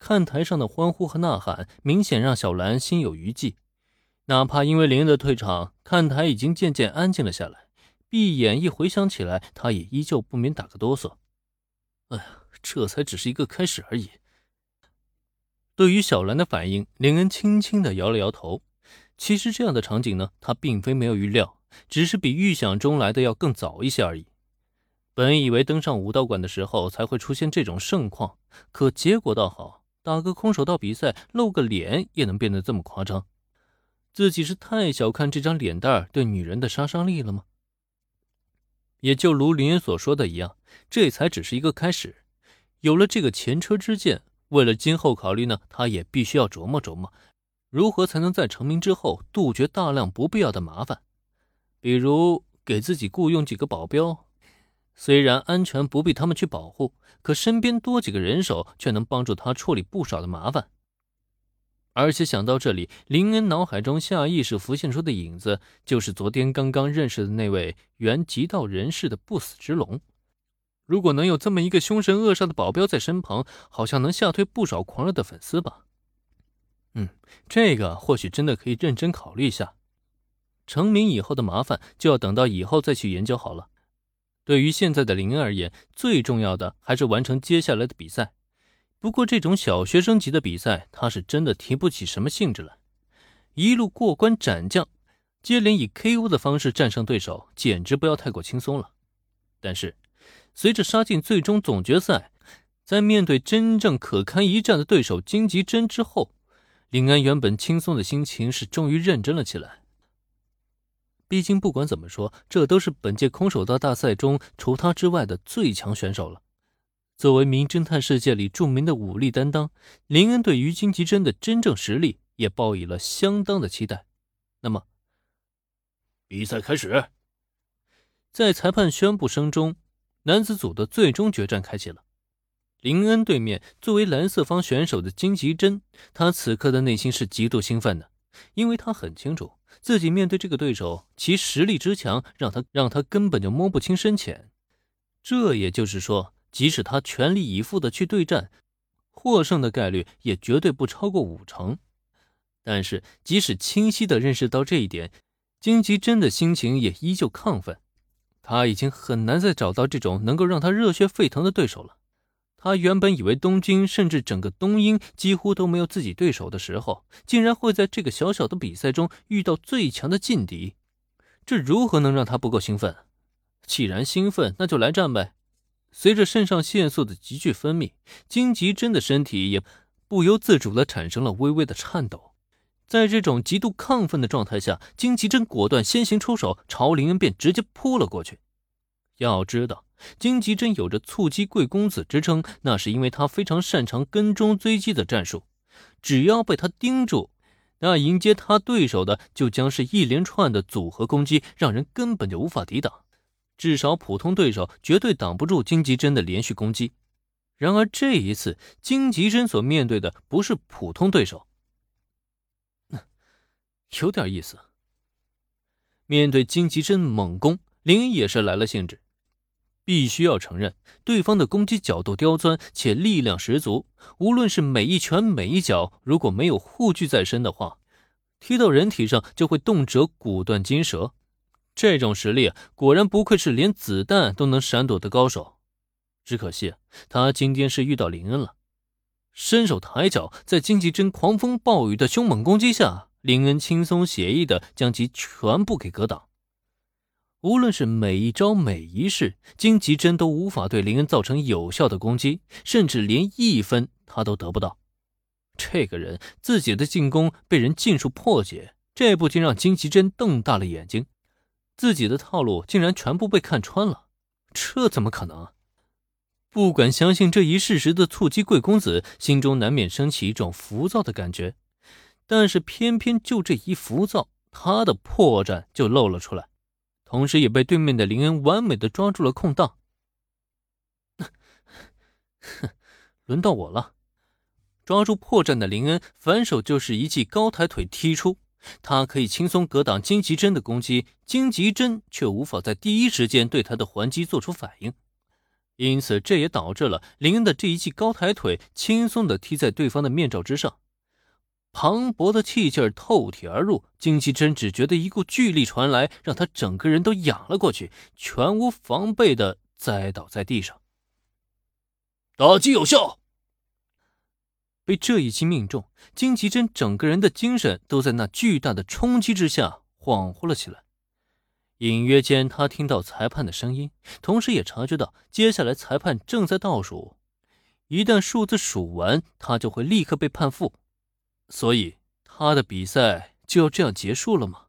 看台上的欢呼和呐喊，明显让小兰心有余悸。哪怕因为林恩的退场，看台已经渐渐安静了下来，闭眼一回想起来，她也依旧不免打个哆嗦。哎呀，这才只是一个开始而已。对于小兰的反应，林恩轻轻的摇了摇头。其实这样的场景呢，他并非没有预料，只是比预想中来的要更早一些而已。本以为登上武道馆的时候才会出现这种盛况，可结果倒好，打个空手道比赛露个脸也能变得这么夸张，自己是太小看这张脸蛋对女人的杀伤力了吗？也就如林恩所说的一样，这才只是一个开始。有了这个前车之鉴，为了今后考虑呢，他也必须要琢磨琢磨。如何才能在成名之后杜绝大量不必要的麻烦？比如给自己雇佣几个保镖，虽然安全不必他们去保护，可身边多几个人手却能帮助他处理不少的麻烦。而且想到这里，林恩脑海中下意识浮现出的影子，就是昨天刚刚认识的那位原极道人士的不死之龙。如果能有这么一个凶神恶煞的保镖在身旁，好像能吓退不少狂热的粉丝吧。嗯，这个或许真的可以认真考虑一下。成名以后的麻烦就要等到以后再去研究好了。对于现在的林恩而言，最重要的还是完成接下来的比赛。不过这种小学生级的比赛，他是真的提不起什么兴致来。一路过关斩将，接连以 KO 的方式战胜对手，简直不要太过轻松了。但是，随着杀进最终总决赛，在面对真正可堪一战的对手金吉真之后，林安原本轻松的心情是终于认真了起来。毕竟不管怎么说，这都是本届空手道大赛中除他之外的最强选手了。作为名侦探世界里著名的武力担当，林恩对于金吉珍的真正实力也抱以了相当的期待。那么，比赛开始。在裁判宣布声中，男子组的最终决战开启了。林恩对面作为蓝色方选手的金吉珍，他此刻的内心是极度兴奋的，因为他很清楚自己面对这个对手，其实力之强，让他让他根本就摸不清深浅。这也就是说，即使他全力以赴的去对战，获胜的概率也绝对不超过五成。但是，即使清晰的认识到这一点，金吉珍的心情也依旧亢奋。他已经很难再找到这种能够让他热血沸腾的对手了。他原本以为东京甚至整个东英几乎都没有自己对手的时候，竟然会在这个小小的比赛中遇到最强的劲敌，这如何能让他不够兴奋？既然兴奋，那就来战呗！随着肾上腺素的急剧分泌，金吉珍的身体也不由自主地产生了微微的颤抖。在这种极度亢奋的状态下，金吉珍果断先行出手，朝林恩便直接扑了过去。要知道。金吉珍有着“蹴击贵公子”之称，那是因为他非常擅长跟踪追击的战术。只要被他盯住，那迎接他对手的就将是一连串的组合攻击，让人根本就无法抵挡。至少普通对手绝对挡不住金吉珍的连续攻击。然而这一次，金吉珍所面对的不是普通对手，有点意思。面对金吉珍猛攻，林也是来了兴致。必须要承认，对方的攻击角度刁钻且力量十足，无论是每一拳每一脚，如果没有护具在身的话，踢到人体上就会动辄骨断筋折。这种实力果然不愧是连子弹都能闪躲的高手。只可惜他今天是遇到林恩了，伸手抬脚，在金吉珍狂风暴雨的凶猛攻击下，林恩轻松写意的将其全部给格挡。无论是每一招每一式，金吉珍都无法对林恩造成有效的攻击，甚至连一分他都得不到。这个人自己的进攻被人尽数破解，这不禁让金吉珍瞪大了眼睛。自己的套路竟然全部被看穿了，这怎么可能？不敢相信这一事实的蹴击贵公子，心中难免升起一种浮躁的感觉。但是偏偏就这一浮躁，他的破绽就露了出来。同时，也被对面的林恩完美的抓住了空档。哼，轮到我了！抓住破绽的林恩反手就是一记高抬腿踢出，他可以轻松格挡金吉珍的攻击，金吉珍却无法在第一时间对他的还击做出反应。因此这也导致了林恩的这一记高抬腿轻松的踢在对方的面罩之上，磅礴的气劲透体而入。金希珍只觉得一股巨力传来，让他整个人都仰了过去，全无防备的栽倒在地上。打击有效。被这一击命中，金奇珍整个人的精神都在那巨大的冲击之下恍惚了起来。隐约间，他听到裁判的声音，同时也察觉到接下来裁判正在倒数。一旦数字数完，他就会立刻被判负。所以，他的比赛就要这样结束了吗？